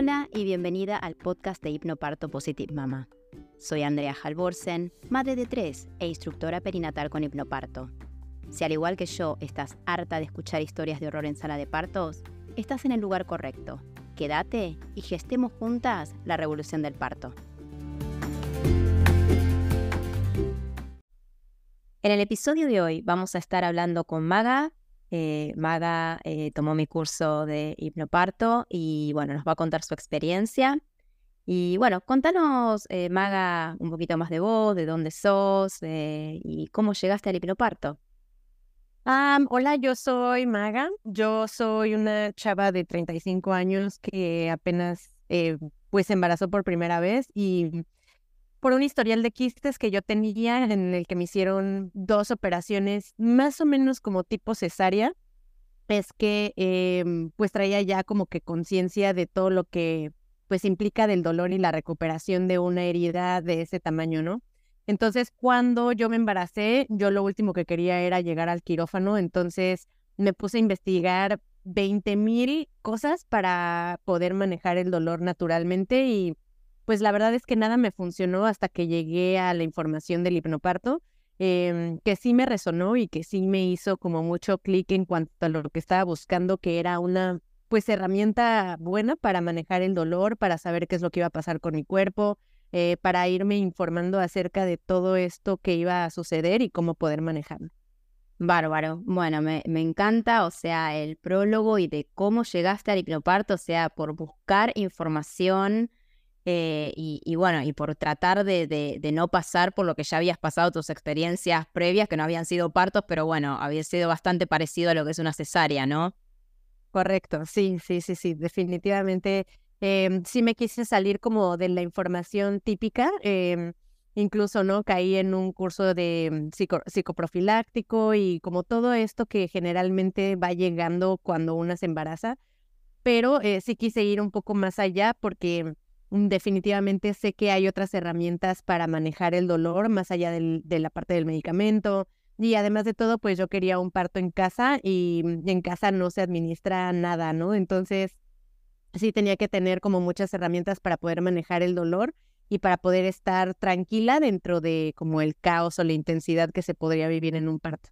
Hola y bienvenida al podcast de Hipnoparto Positive Mama. Soy Andrea Halvorsen, madre de tres e instructora perinatal con hipnoparto. Si al igual que yo estás harta de escuchar historias de horror en sala de partos, estás en el lugar correcto. Quédate y gestemos juntas la revolución del parto. En el episodio de hoy vamos a estar hablando con Maga. Eh, Maga eh, tomó mi curso de hipnoparto y bueno, nos va a contar su experiencia. Y bueno, contanos, eh, Maga, un poquito más de vos, de dónde sos y cómo llegaste al hipnoparto. hola, yo soy Maga. Yo soy una chava de 35 años que apenas pues se embarazó por primera vez y por un historial de quistes que yo tenía en el que me hicieron dos operaciones más o menos como tipo cesárea, es que em, pues traía ya como que conciencia de todo lo que pues implica del dolor y la recuperación de una herida de ese tamaño, ¿no? Entonces, cuando yo me embaracé, yo lo último que quería era llegar al quirófano, entonces me puse a investigar 20 mil cosas para poder manejar el dolor naturalmente y pues la verdad es que nada me funcionó hasta que llegué a la información del hipnoparto, em, que sí me resonó y que sí me hizo como mucho clic en cuanto a lo que estaba buscando, que era una pues herramienta buena para manejar el dolor, para saber qué es lo que iba a pasar con mi cuerpo, eh, para irme informando acerca de todo esto que iba a suceder y cómo poder manejarlo. Bárbaro. Bueno, me, me, encanta, o sea, el prólogo y de cómo llegaste al hipnoparto, o sea, por buscar información eh, y, bueno, y por tratar de, no pasar por lo que ya habías pasado, tus experiencias previas, que no habían sido partos, pero bueno, había sido bastante parecido a lo que es una cesárea, ¿no? Correcto, sí, sí, sí, sí, definitivamente. Em, sí me quise salir como de la información típica, em, incluso, ¿no? Caí en un curso de mm, psicoprofiláctico y como todo esto que generalmente va llegando cuando una se embaraza, pero eh, sí quise ir un poco más allá porque definitivamente sé que hay otras herramientas para manejar el dolor más allá de la parte del medicamento. Y además de todo, pues yo quería un parto en casa y mm, en casa no se administra nada, ¿no? Entonces, sí tenía que tener como muchas herramientas para poder manejar el dolor y para poder estar tranquila dentro de como el caos o la intensidad que se podría vivir en un parto.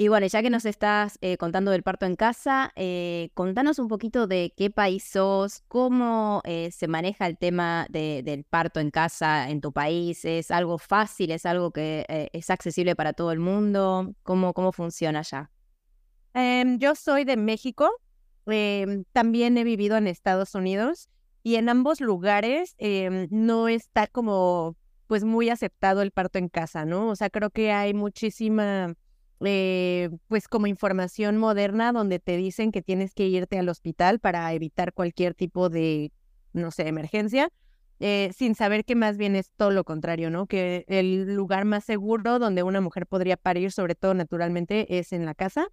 Y bueno, ya que nos estás eh, contando del parto en casa, eh, contanos un poquito de qué país sos, cómo eh, se maneja el tema del parto en casa en tu país. ¿Es algo fácil? ¿Es algo que es accesible para todo el mundo? ¿Cómo, cómo funciona allá? Em, yo soy de México, em, también he vivido en Estados Unidos y en ambos lugares em, no está como pues muy aceptado el parto en casa, ¿no? O sea, creo que hay muchísima eh, pues como información moderna donde te dicen que tienes que irte al hospital para evitar cualquier tipo de, no sé, emergencia, eh, sin saber que más bien es todo lo contrario, ¿no? Que el lugar más seguro donde una mujer podría parir, sobre todo naturalmente, es en la casa,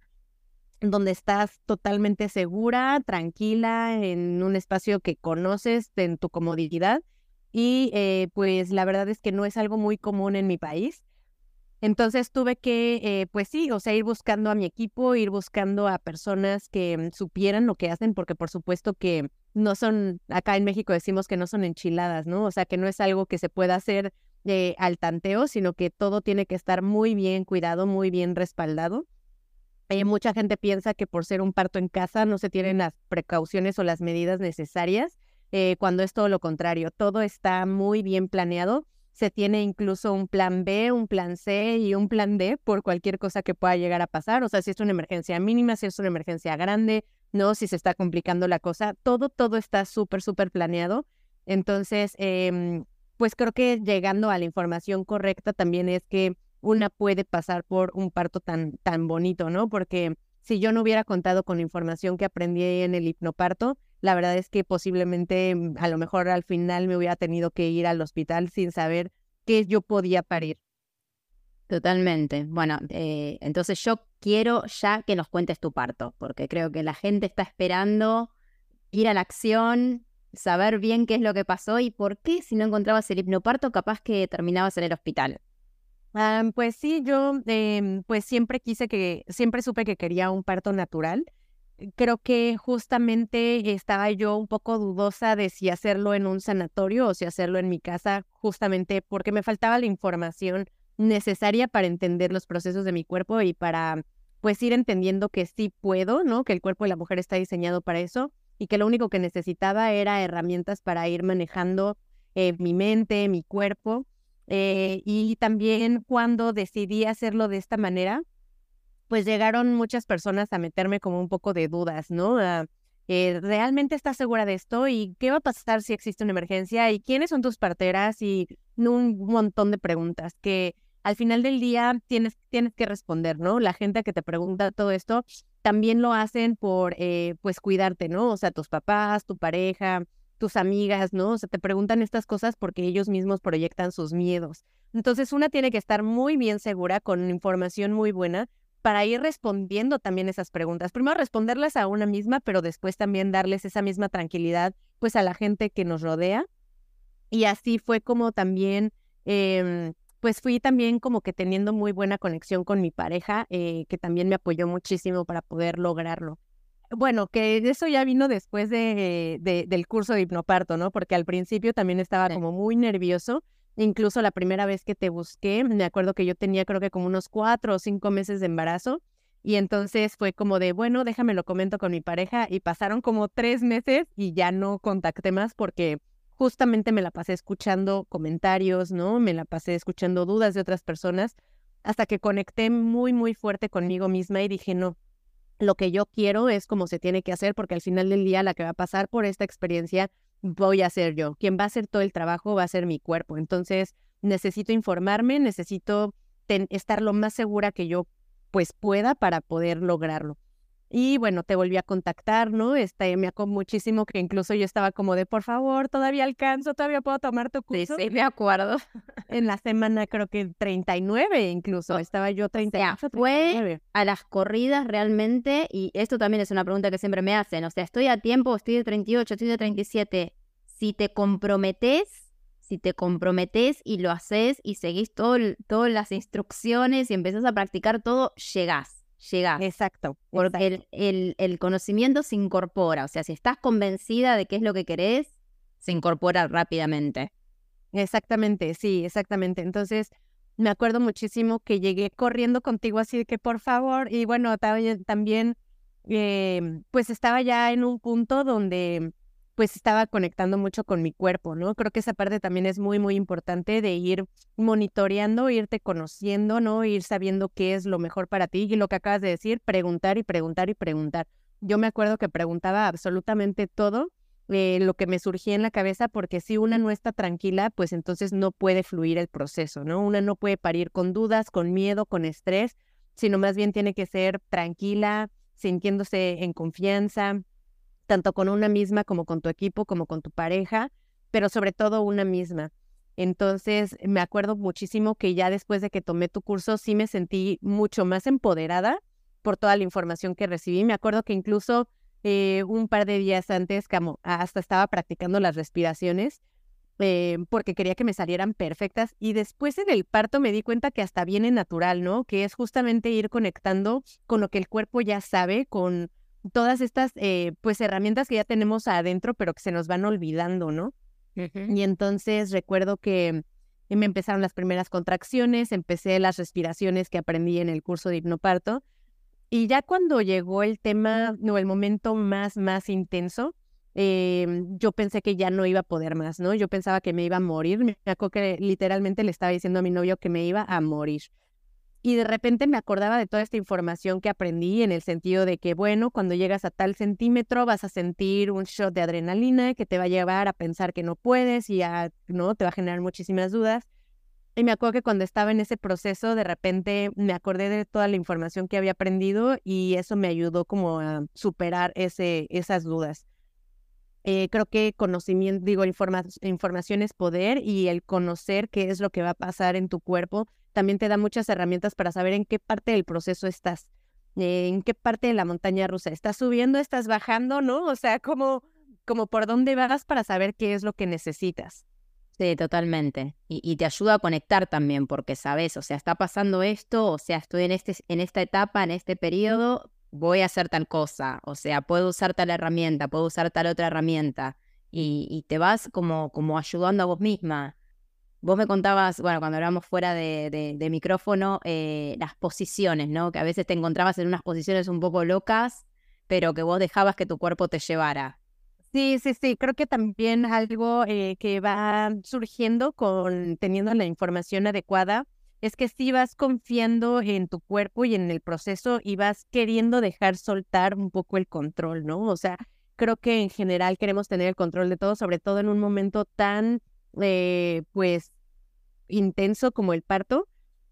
donde estás totalmente segura, tranquila, en un espacio que conoces, en tu comodidad. Y eh, pues la verdad es que no es algo muy común en mi país. Entonces tuve que, eh, pues sí, o sea, ir buscando a mi equipo, ir buscando a personas que mm, supieran lo que hacen, porque por supuesto que no son, acá en México decimos que no son enchiladas, ¿no? O sea, que no es algo que se pueda hacer eh, al tanteo, sino que todo tiene que estar muy bien cuidado, muy bien respaldado. Eh, mucha gente piensa que por ser un parto en casa no se tienen las precauciones o las medidas necesarias, cuando es todo lo contrario, todo está muy bien planeado se tiene incluso un plan B, un plan C y un plan D por cualquier cosa que pueda llegar a pasar. O sea, si es una emergencia mínima, si es una emergencia grande, no, si se está complicando la cosa, todo, todo está súper, súper planeado. Entonces, em, pues creo que llegando a la información correcta también es que una puede pasar por un parto tan, tan bonito, ¿no? Porque si yo no hubiera contado con la información que aprendí en el hipnoparto, la verdad es que posiblemente mm, a lo mejor al final me hubiera tenido que ir al hospital sin saber que yo podía parir. Totalmente. Bueno, eh, entonces yo quiero ya que nos cuentes tu parto, porque creo que la gente está esperando ir a la acción, saber bien qué es lo que pasó y por qué si no encontrabas el hipnoparto capaz que terminabas en el hospital. Ah, pues sí, yo em, pues siempre quise que, siempre supe que quería un parto natural creo que justamente estaba yo un poco dudosa de si hacerlo en un sanatorio o si hacerlo en mi casa, justamente porque me faltaba la información necesaria para entender los procesos de mi cuerpo y para pues ir entendiendo que sí puedo, ¿no? Que el cuerpo de la mujer está diseñado para eso y que lo único que necesitaba era herramientas para ir manejando eh, mi mente, mi cuerpo. Eh, y también cuando decidí hacerlo de esta manera, pues llegaron muchas personas a meterme como un poco de dudas, ¿no? Eh, ¿Realmente estás segura de esto? ¿Y qué va a pasar si existe una emergencia? ¿Y quiénes son tus parteras? Y un montón de preguntas que al final del día tienes, tienes que responder, ¿no? La gente que te pregunta todo esto también lo hacen por, eh, pues, cuidarte, ¿no? O sea, tus papás, tu pareja, tus amigas, ¿no? O sea, te preguntan estas cosas porque ellos mismos proyectan sus miedos. Entonces, una tiene que estar muy bien segura, con información muy buena, para ir respondiendo también esas preguntas. Primero responderlas a una misma, pero después también darles esa misma tranquilidad, pues, a la gente que nos rodea. Y así fue como también eh, pues fui también como que teniendo muy buena conexión con mi pareja, eh, que también me apoyó muchísimo para poder lograrlo. Bueno, que eso ya vino después de, del curso de hipnoparto, ¿no? Porque al principio también estaba como muy nervioso. Incluso la primera vez que te busqué, me acuerdo que yo tenía creo que como unos cuatro o cinco meses de embarazo. Y entonces fue como de, bueno, déjame lo comento con mi pareja. Y pasaron como tres meses y ya no contacté más porque justamente me la pasé escuchando comentarios, ¿no? Me la pasé escuchando dudas de otras personas hasta que conecté muy, muy fuerte conmigo misma y dije, no, lo que yo quiero es como se tiene que hacer porque al final del día la que va a pasar por esta experiencia voy a ser yo. Quien va a hacer todo el trabajo va a ser mi cuerpo. Entonces necesito informarme, necesito estar lo más segura que yo pues pueda para poder lograrlo. Y bueno, te volví a contactar, ¿no? Este, me acuerdo muchísimo que incluso yo estaba como de, por favor, todavía alcanzo, todavía puedo tomar tu curso. Sí, sí, me acuerdo. En la semana creo que 39 incluso, estaba yo 38, fue a las corridas realmente, y esto también es una pregunta que siempre me hacen, o sea, estoy a tiempo, estoy de 38, estoy de 37, si te comprometes, si te comprometes y lo haces y seguís todo, todas las instrucciones y empezás a practicar todo, llegás llega. Exacto. Porque El, el, conocimiento se incorpora. O sea, si estás convencida de qué es lo que querés, se incorpora rápidamente. Exactamente, sí, exactamente. Entonces, me acuerdo muchísimo que llegué corriendo contigo así de que por favor, y bueno, también, eh, pues estaba ya en un punto donde pues estaba conectando mucho con mi cuerpo, ¿no? Creo que esa parte también es muy, muy importante de ir monitoreando, irte conociendo, ¿no? Ir sabiendo qué es lo mejor para ti y lo que acabas de decir, preguntar y preguntar y preguntar. Yo me acuerdo que preguntaba absolutamente todo eh, lo que me surgía en la cabeza, porque si una no está tranquila, pues entonces no puede fluir el proceso, ¿no? Una no puede parir con dudas, con miedo, con estrés, sino más bien tiene que ser tranquila, sintiéndose en confianza, tanto con una misma como con tu equipo, como con tu pareja, pero sobre todo una misma. Entonces, me acuerdo muchísimo que ya después de que tomé tu curso, sí me sentí mucho más empoderada por toda la información que recibí. Me acuerdo que incluso eh, un par de días antes, como hasta estaba practicando las respiraciones, eh, porque quería que me salieran perfectas. Y después en el parto me di cuenta que hasta viene natural, ¿no? Que es justamente ir conectando con lo que el cuerpo ya sabe, con todas estas eh, pues herramientas que ya tenemos adentro, pero que se nos van olvidando, ¿no? Y entonces recuerdo que me empezaron las primeras contracciones, empecé las respiraciones que aprendí en el curso de hipnoparto. Y ya cuando llegó el tema, no, el momento más, más intenso, eh, yo pensé que ya no iba a poder más, ¿no? Yo pensaba que me iba a morir. Me acuerdo que literalmente le estaba diciendo a mi novio que me iba a morir. Y de repente me acordaba de toda esta información que aprendí en el sentido de que, bueno, cuando llegas a tal centímetro vas a sentir un shot de adrenalina que te va a llevar a pensar que no puedes y a, no, te va a generar muchísimas dudas. Y me acuerdo que cuando estaba en ese proceso, de repente me acordé de toda la información que había aprendido y eso me ayudó como a superar ese, esas dudas. Eh, creo que conocimiento, digo, información es poder y el conocer qué es lo que va a pasar en tu cuerpo también te da muchas herramientas para saber en qué parte del proceso estás, en qué parte de la montaña rusa. ¿Estás subiendo, estás bajando, no? O sea, como, como por dónde vas para saber qué es lo que necesitas. Sí, totalmente. Y, te ayuda a conectar también, porque sabes, o sea, está pasando esto, o sea, estoy en, este, en esta etapa, en este periodo, voy a hacer tal cosa, o sea, puedo usar tal herramienta, puedo usar tal otra herramienta, y, te vas como, como ayudando a vos misma. Vos me contabas, bueno, cuando hablamos fuera de, de, micrófono, eh, las posiciones, ¿no? Que a veces te encontrabas en unas posiciones un poco locas, pero que vos dejabas que tu cuerpo te llevara. Sí, sí, sí, creo que también algo eh, que va surgiendo con teniendo la información adecuada es que si vas confiando en tu cuerpo y en el proceso y vas queriendo dejar soltar un poco el control, ¿no? O sea, creo que en general queremos tener el control de todo, sobre todo en un momento tan, eh, pues, intenso como el parto,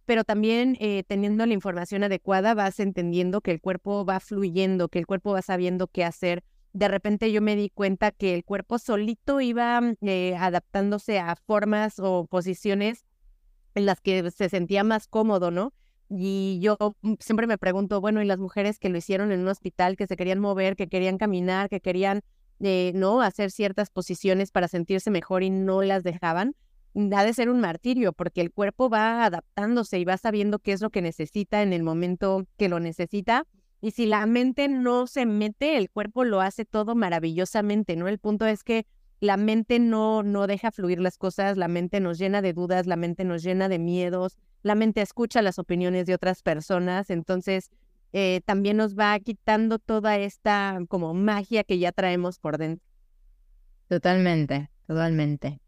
pero también eh, teniendo la información adecuada vas entendiendo que el cuerpo va fluyendo, que el cuerpo va sabiendo qué hacer. De repente yo me di cuenta que el cuerpo solito iba eh, adaptándose a formas o posiciones en las que se sentía más cómodo, ¿no? Y yo mm, siempre me pregunto, bueno, ¿y las mujeres que lo hicieron en un hospital, que se querían mover, que querían caminar, que querían, ¿no? Hacer ciertas posiciones para sentirse mejor y no las dejaban? Mm, ha de ser un martirio porque el cuerpo va adaptándose y va sabiendo qué es lo que necesita en el momento que lo necesita. Y si la mente no se mete, el cuerpo lo hace todo maravillosamente, ¿no? El punto es que la mente no, no deja fluir las cosas, la mente nos llena de dudas, la mente nos llena de miedos, la mente escucha las opiniones de otras personas, entonces eh, también nos va quitando toda esta como magia que ya traemos por dentro. Totalmente, totalmente.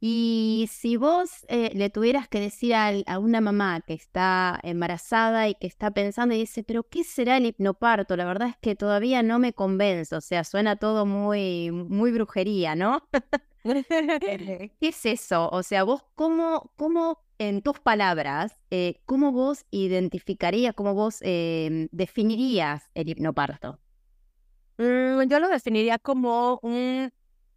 Y si vos eh, le tuvieras que decir a, una mamá que está embarazada y que está pensando y dice, pero ¿qué será el hipnoparto? La verdad es que todavía no me convence, o sea, suena todo muy, muy brujería, ¿no? ¿Qué es eso? O sea, vos cómo, cómo en tus palabras, eh, cómo vos identificarías, cómo vos em, definirías el hipnoparto? Mm, yo lo definiría como un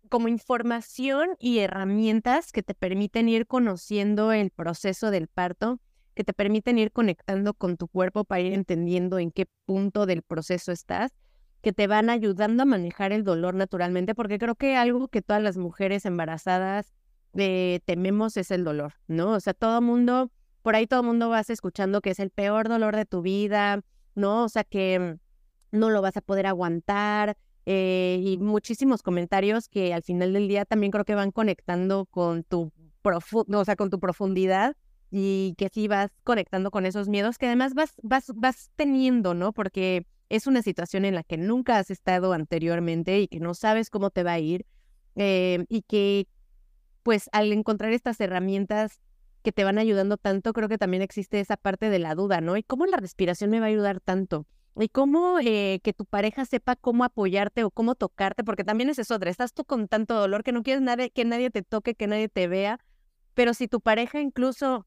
como información y herramientas que te permiten ir conociendo el proceso del parto, que te permiten ir conectando con tu cuerpo para ir entendiendo en qué punto del proceso estás, que te van ayudando a manejar el dolor naturalmente, porque creo que algo que todas las mujeres embarazadas eh, tememos es el dolor, ¿no? O sea, todo mundo, por ahí todo mundo vas escuchando que es el peor dolor de tu vida, ¿no? O sea, que no lo vas a poder aguantar, eh, y muchísimos comentarios que al final del día también creo que van conectando con tu profundo, o sea, con tu profundidad y que sí vas conectando con esos miedos que además vas, vas, vas teniendo, ¿no? Porque es una situación en la que nunca has estado anteriormente y que no sabes cómo te va a ir eh, y que pues al encontrar estas herramientas que te van ayudando tanto, creo que también existe esa parte de la duda, ¿no? ¿Y cómo la respiración me va a ayudar tanto? Y cómo eh, que tu pareja sepa cómo apoyarte o cómo tocarte, porque también es eso, estás tú con tanto dolor que no quieres que nadie te toque, que nadie te vea, pero si tu pareja incluso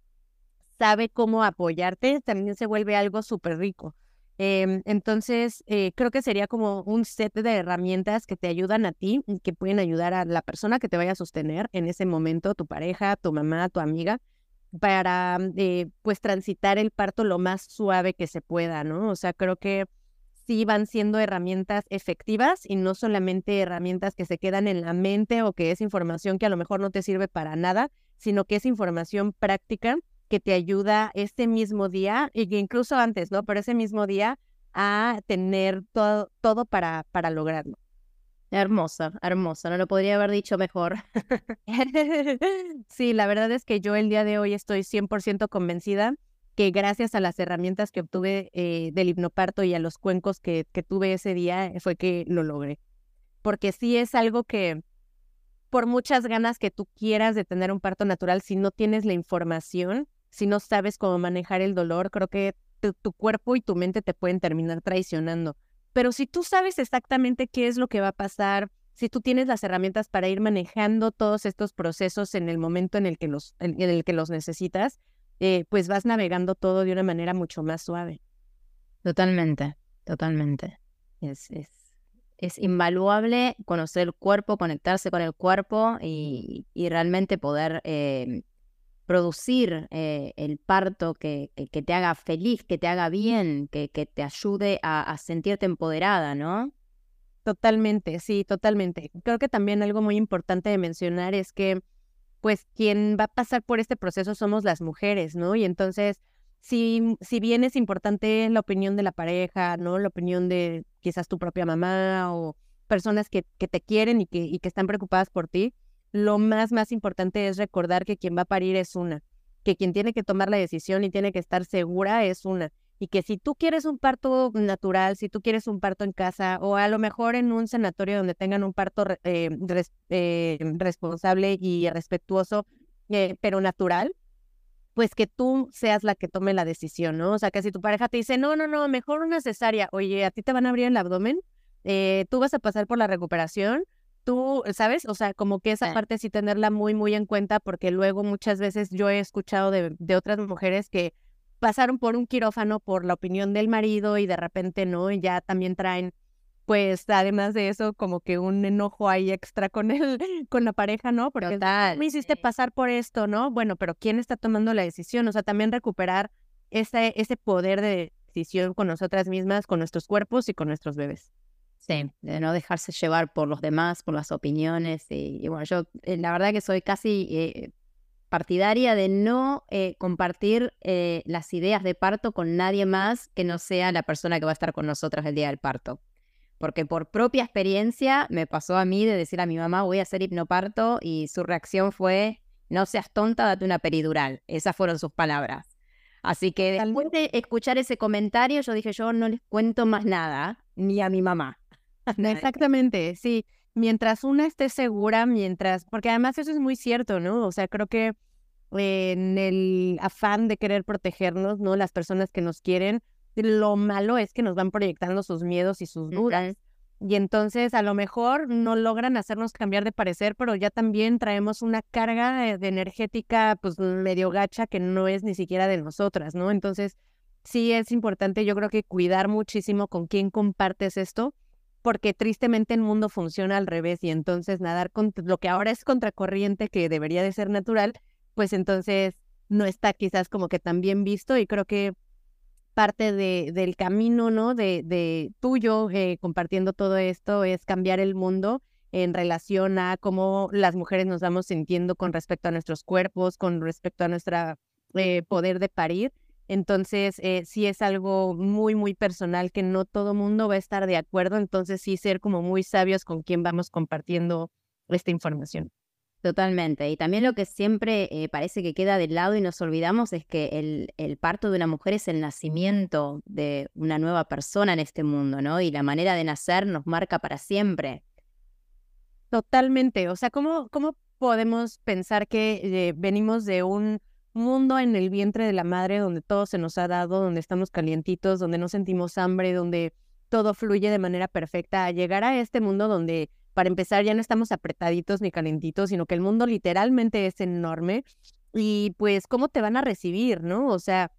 sabe cómo apoyarte, también se vuelve algo súper rico. Em, entonces, eh, creo que sería como un set de herramientas que te ayudan a ti y que pueden ayudar a la persona que te vaya a sostener en ese momento, tu pareja, tu mamá, tu amiga, para eh, pues transitar el parto lo más suave que se pueda, ¿no? O sea, creo que sí van siendo herramientas efectivas y no solamente herramientas que se quedan en la mente o que es información que a lo mejor no te sirve para nada, sino que es información práctica que te ayuda ese mismo día y que incluso antes, ¿no? Pero ese mismo día a tener todo, todo para, para lograrlo. Hermosa, hermosa, no lo podría haber dicho mejor. sí, la verdad es que yo el día de hoy estoy 100% convencida que gracias a las herramientas que obtuve eh, del hipnoparto y a los cuencos que, que tuve ese día eh, fue que lo logré. Porque sí es algo que por muchas ganas que tú quieras de tener un parto natural, si no tienes la información, si no sabes cómo manejar el dolor, creo que tu cuerpo y tu mente te pueden terminar traicionando. Pero si tú sabes exactamente qué es lo que va a pasar, si tú tienes las herramientas para ir manejando todos estos procesos en el momento en el que los, en el que los necesitas, eh, pues vas navegando todo de una manera mucho más suave. Totalmente, totalmente. Es, es, es invaluable conocer el cuerpo, conectarse con el cuerpo y, y realmente poder eh, producir eh, el parto que, que, te haga feliz, que te haga bien, que, que te ayude a, sentirte empoderada, ¿no? Totalmente, sí, totalmente. Creo que también algo muy importante de mencionar es que, pues, quien va a pasar por este proceso somos las mujeres, ¿no? Y entonces, si, si bien es importante la opinión de la pareja, ¿no? La opinión de quizás tu propia mamá o personas que, que te quieren y que, y que están preocupadas por ti, lo más, más importante es recordar que quien va a parir es una, que quien tiene que tomar la decisión y tiene que estar segura es una. Y que si tú quieres un parto natural, si tú quieres un parto en casa o a lo mejor en un sanatorio donde tengan un parto eh, eh, responsable y respetuoso, eh, pero natural, pues que tú seas la que tome la decisión, ¿no? O sea, que si tu pareja te dice, no, no, no, mejor una cesárea, oye, a ti te van a abrir el abdomen, eh, tú vas a pasar por la recuperación, tú, ¿sabes? O sea, como que esa parte sí tenerla muy, muy en cuenta, porque luego muchas veces yo he escuchado de, de otras mujeres que pasaron por un quirófano por la opinión del marido y de repente no, y ya también traen pues además de eso, como que un enojo ahí extra con el, con la pareja, ¿no? Porque me hiciste pasar por esto, ¿no? Bueno, pero ¿quién está tomando la decisión? O sea, también recuperar ese, ese poder de decisión con nosotras mismas, con nuestros cuerpos y con nuestros bebés. Sí, de no dejarse llevar por los demás, por las opiniones. Y, bueno, yo eh, la verdad que soy casi eh, partidaria de no eh, compartir las ideas de parto con nadie más que no sea la persona que va a estar con nosotros el día del parto porque por propia experiencia me pasó a mí de decir a mi mamá voy a hacer hipnoparto y su reacción fue no seas tonta, date una peridural. Esas fueron sus palabras. Así que después de escuchar ese comentario, yo dije, yo no les cuento más nada, ni a mi mamá. Exactamente, sí. Mientras una esté segura, mientras, porque además eso es muy cierto, ¿no? O sea, creo que en el afán de querer protegernos, ¿no? Las personas que nos quieren, lo malo es que nos van proyectando sus miedos y sus dudas. Y entonces a lo mejor no logran hacernos cambiar de parecer, pero ya también traemos una carga de, energética pues medio gacha que no es ni siquiera de nosotras, ¿no? Entonces sí es importante yo creo que cuidar muchísimo con quién compartes esto, porque tristemente el mundo funciona al revés y entonces nadar con lo que ahora es contracorriente que debería de ser natural, pues entonces no está quizás como que tan bien visto y creo que parte de, del camino, ¿no? De, de tuyo eh, compartiendo todo esto es cambiar el mundo en relación a cómo las mujeres nos vamos sintiendo con respecto a nuestros cuerpos, con respecto a nuestro eh, poder de parir. Entonces, eh, sí es algo muy, muy personal que no todo mundo va a estar de acuerdo. Entonces, sí ser como muy sabios con quién vamos compartiendo esta información. Totalmente. Y también lo que siempre eh, parece que queda de lado y nos olvidamos es que el, el, parto de una mujer es el nacimiento de una nueva persona en este mundo, ¿no? Y la manera de nacer nos marca para siempre. Totalmente. O sea, ¿cómo, cómo podemos pensar que eh, venimos de un mundo en el vientre de la madre donde todo se nos ha dado, donde estamos calientitos, donde no sentimos hambre, donde todo fluye de manera perfecta, a llegar a este mundo donde para empezar, ya no estamos apretaditos ni calentitos, sino que el mundo literalmente es enorme. Y pues, ¿cómo te van a recibir, no? O sea,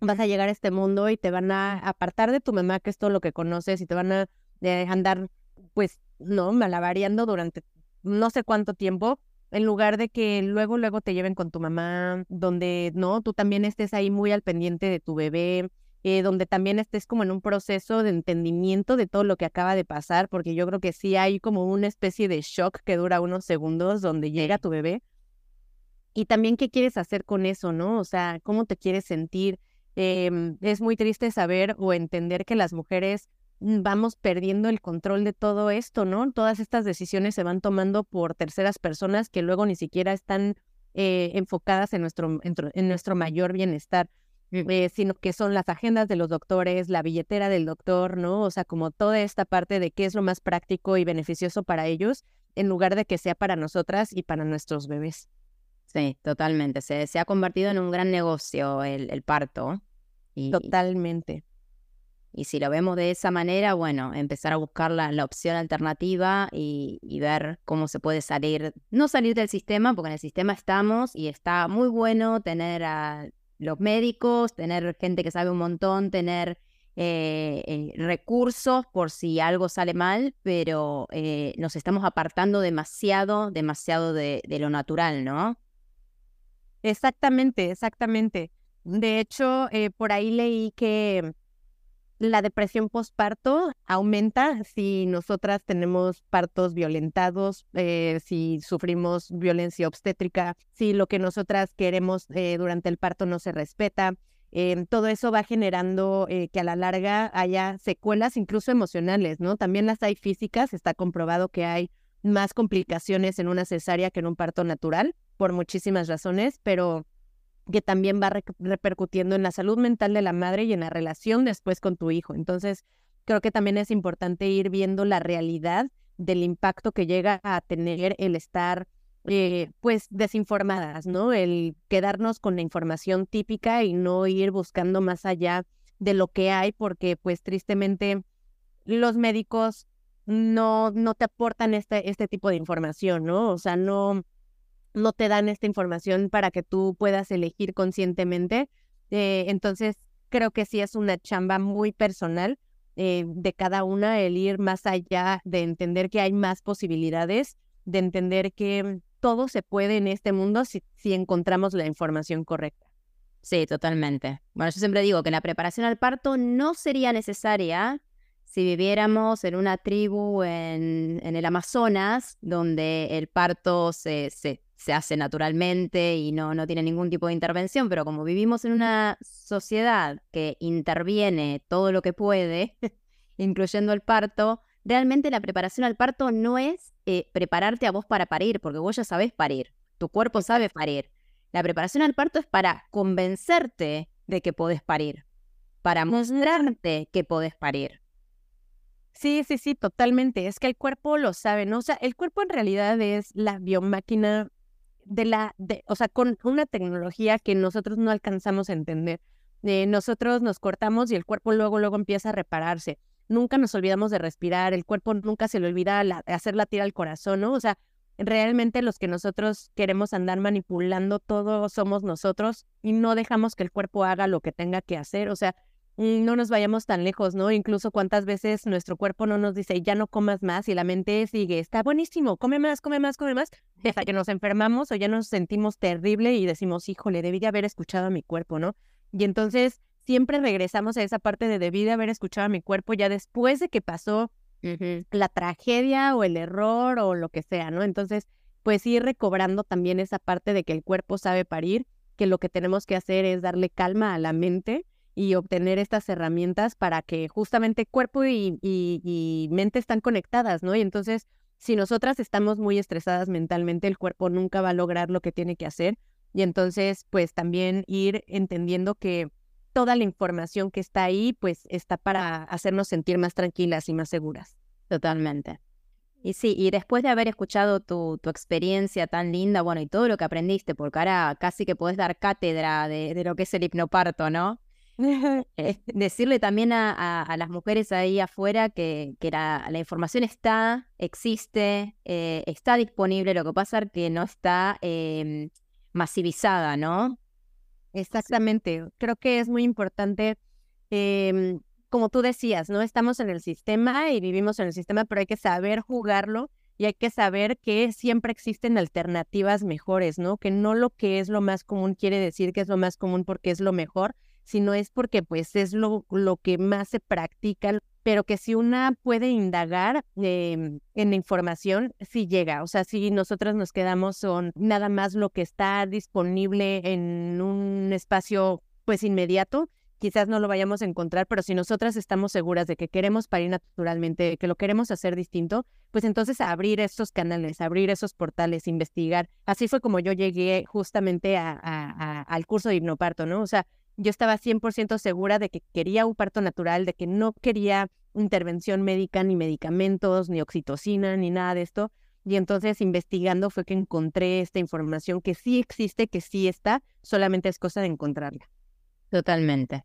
vas a llegar a este mundo y te van a apartar de tu mamá, que es todo lo que conoces, y te van a eh, andar, pues, no, malabareando durante no sé cuánto tiempo, en lugar de que luego, luego te lleven con tu mamá, donde, no, tú también estés ahí muy al pendiente de tu bebé, eh, donde también estés como en un proceso de entendimiento de todo lo que acaba de pasar, porque yo creo que sí hay como una especie de shock que dura unos segundos donde llega tu bebé. Y también qué quieres hacer con eso, ¿no? O sea, cómo te quieres sentir. Em, es muy triste saber o entender que las mujeres vamos perdiendo el control de todo esto, ¿no? Todas estas decisiones se van tomando por terceras personas que luego ni siquiera están eh, enfocadas en nuestro, en nuestro mayor bienestar. Eh, sino que son las agendas de los doctores, la billetera del doctor, ¿no? O sea, como toda esta parte de qué es lo más práctico y beneficioso para ellos, en lugar de que sea para nosotras y para nuestros bebés. Sí, totalmente. Se, se ha convertido en un gran negocio el, el parto. Y, totalmente. Y si lo vemos de esa manera, bueno, empezar a buscar la, la opción alternativa y, y, ver cómo se puede salir, no salir del sistema, porque en el sistema estamos y está muy bueno tener a los médicos, tener gente que sabe un montón, tener eh, eh, recursos por si algo sale mal, pero eh, nos estamos apartando demasiado, demasiado de, de lo natural, ¿no? Exactamente, exactamente. De hecho, por ahí leí que la depresión postparto aumenta si nosotras tenemos partos violentados, eh, si sufrimos violencia obstétrica, si lo que nosotras queremos eh, durante el parto no se respeta. eh, todo eso va generando eh, que a la larga haya secuelas incluso emocionales, ¿no? También las hay físicas, está comprobado que hay más complicaciones en una cesárea que en un parto natural, por muchísimas razones, pero que también va repercutiendo en la salud mental de la madre y en la relación después con tu hijo. Entonces, creo que también es importante ir viendo la realidad del impacto que llega a tener el estar eh, pues desinformadas, ¿no? El quedarnos con la información típica y no ir buscando más allá de lo que hay, porque pues tristemente los médicos no, no te aportan este, este tipo de información, ¿no? O sea, no, no te dan esta información para que tú puedas elegir conscientemente. Eh, entonces, creo que sí es una chamba muy personal eh, de cada una el ir más allá, de entender que hay más posibilidades, de entender que todo se puede en este mundo si, si encontramos la información correcta. Sí, totalmente. Bueno, yo siempre digo que la preparación al parto no sería necesaria si viviéramos en una tribu en, en el Amazonas, donde el parto se, se, se, hace naturalmente y no, no tiene ningún tipo de intervención, pero como vivimos en una sociedad que interviene todo lo que puede, incluyendo el parto, realmente la preparación al parto no es eh, prepararte a vos para parir, porque vos ya sabés parir, tu cuerpo sabe parir. La preparación al parto es para convencerte de que podés parir, para mostrarte que podés parir. Sí, sí, sí, totalmente. Es que el cuerpo lo sabe, ¿no? O sea, el cuerpo en realidad es la biomáquina de la, de, o sea, con una tecnología que nosotros no alcanzamos a entender. Eh, nosotros nos cortamos y el cuerpo luego, luego empieza a repararse. Nunca nos olvidamos de respirar, el cuerpo nunca se le olvida la, hacer latir al corazón, ¿no? O sea, realmente los que nosotros queremos andar manipulando todo somos nosotros y no dejamos que el cuerpo haga lo que tenga que hacer. O sea, no nos vayamos tan lejos, ¿no? Incluso cuántas veces nuestro cuerpo no nos dice, ya no comas más y la mente sigue, está buenísimo, come más, come más, come más, hasta que nos enfermamos o ya nos sentimos terrible y decimos, híjole, debí de haber escuchado a mi cuerpo, ¿no? Y entonces siempre regresamos a esa parte de debí de haber escuchado a mi cuerpo ya después de que pasó la tragedia o el error o lo que sea, ¿no? Entonces, pues ir recobrando también esa parte de que el cuerpo sabe parir, que lo que tenemos que hacer es darle calma a la mente y obtener estas herramientas para que justamente cuerpo y, y, mente están conectadas, ¿no? Y entonces, si nosotras estamos muy estresadas mentalmente, el cuerpo nunca va a lograr lo que tiene que hacer. Y entonces, pues también ir entendiendo que toda la información que está ahí, pues está para hacernos sentir más tranquilas y más seguras. Totalmente. Y sí, y después de haber escuchado tu, tu, experiencia tan linda, bueno, y todo lo que aprendiste, porque ahora casi que podés dar cátedra de, de lo que es el hipnoparto, ¿no? Eh, decirle también a, las mujeres ahí afuera que, la, información está, existe, eh, está disponible, lo que pasa es que no está em, masivizada, ¿no? Exactamente, creo que es muy importante, em, como tú decías, ¿no? Estamos en el sistema y vivimos en el sistema, pero hay que saber jugarlo y hay que saber que siempre existen alternativas mejores, ¿no? Que no lo que es lo más común quiere decir que es lo más común porque es lo mejor, sino es porque pues es lo, lo que más se practica, pero que si una puede indagar em, en información, sí llega. O sea, si nosotras nos quedamos con nada más lo que está disponible en un espacio pues inmediato, quizás no lo vayamos a encontrar, pero si nosotras estamos seguras de que queremos parir naturalmente, que lo queremos hacer distinto, pues entonces abrir esos canales, abrir esos portales, investigar. Así fue como yo llegué justamente a, al curso de hipnoparto, ¿no? O sea, yo estaba 100% segura de que quería un parto natural, de que no quería intervención médica, ni medicamentos, ni oxitocina, ni nada de esto. Y entonces investigando fue que encontré esta información que sí existe, que sí está, solamente es cosa de encontrarla. Totalmente,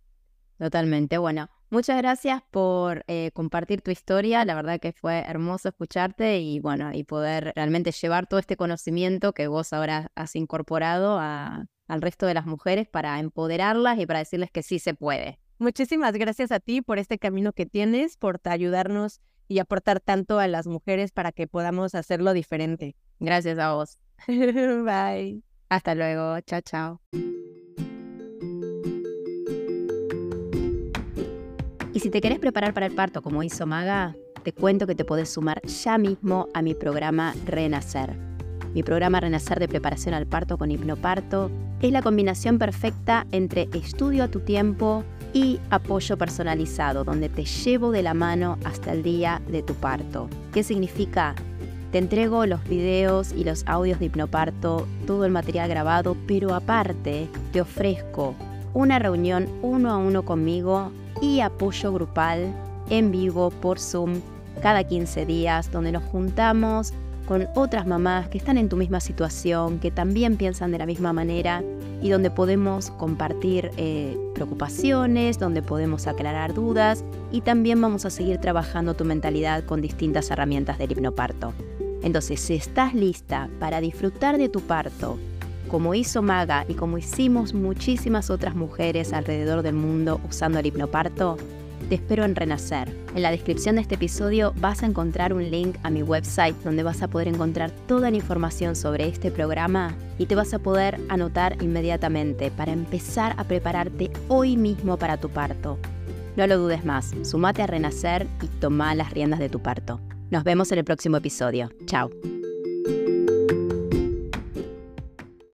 totalmente. Bueno, muchas gracias por eh, compartir tu historia. La verdad que fue hermoso escucharte y bueno, y poder realmente llevar todo este conocimiento que vos ahora has incorporado a, al resto de las mujeres para empoderarlas y para decirles que sí se puede. Muchísimas gracias a ti por este camino que tienes, por ayudarnos y aportar tanto a las mujeres para que podamos hacerlo diferente. Gracias a vos. Bye. Hasta luego. Chao, chao. Y si te querés preparar para el parto como hizo Maga, te cuento que te podés sumar ya mismo a mi programa Renacer mi programa Renacer de preparación al parto con hipnoparto, es la combinación perfecta entre estudio a tu tiempo y apoyo personalizado, donde te llevo de la mano hasta el día de tu parto. ¿Qué significa? Te entrego los videos y los audios de hipnoparto, todo el material grabado, pero aparte te ofrezco una reunión uno a uno conmigo y apoyo grupal en vivo por Zoom cada 15 días, donde nos juntamos con otras mamás que están en tu misma situación, que también piensan de la misma manera y donde podemos compartir eh, preocupaciones, donde podemos aclarar dudas y también vamos a seguir trabajando tu mentalidad con distintas herramientas del hipnoparto. Entonces, si estás lista para disfrutar de tu parto, como hizo Maga y como hicimos muchísimas otras mujeres alrededor del mundo usando el hipnoparto, te espero en Renacer. En la descripción de este episodio vas a encontrar un link a mi website donde vas a poder encontrar toda la información sobre este programa y te vas a poder anotar inmediatamente para empezar a prepararte hoy mismo para tu parto. No lo dudes más, sumate a Renacer y toma las riendas de tu parto. Nos vemos en el próximo episodio. Chao.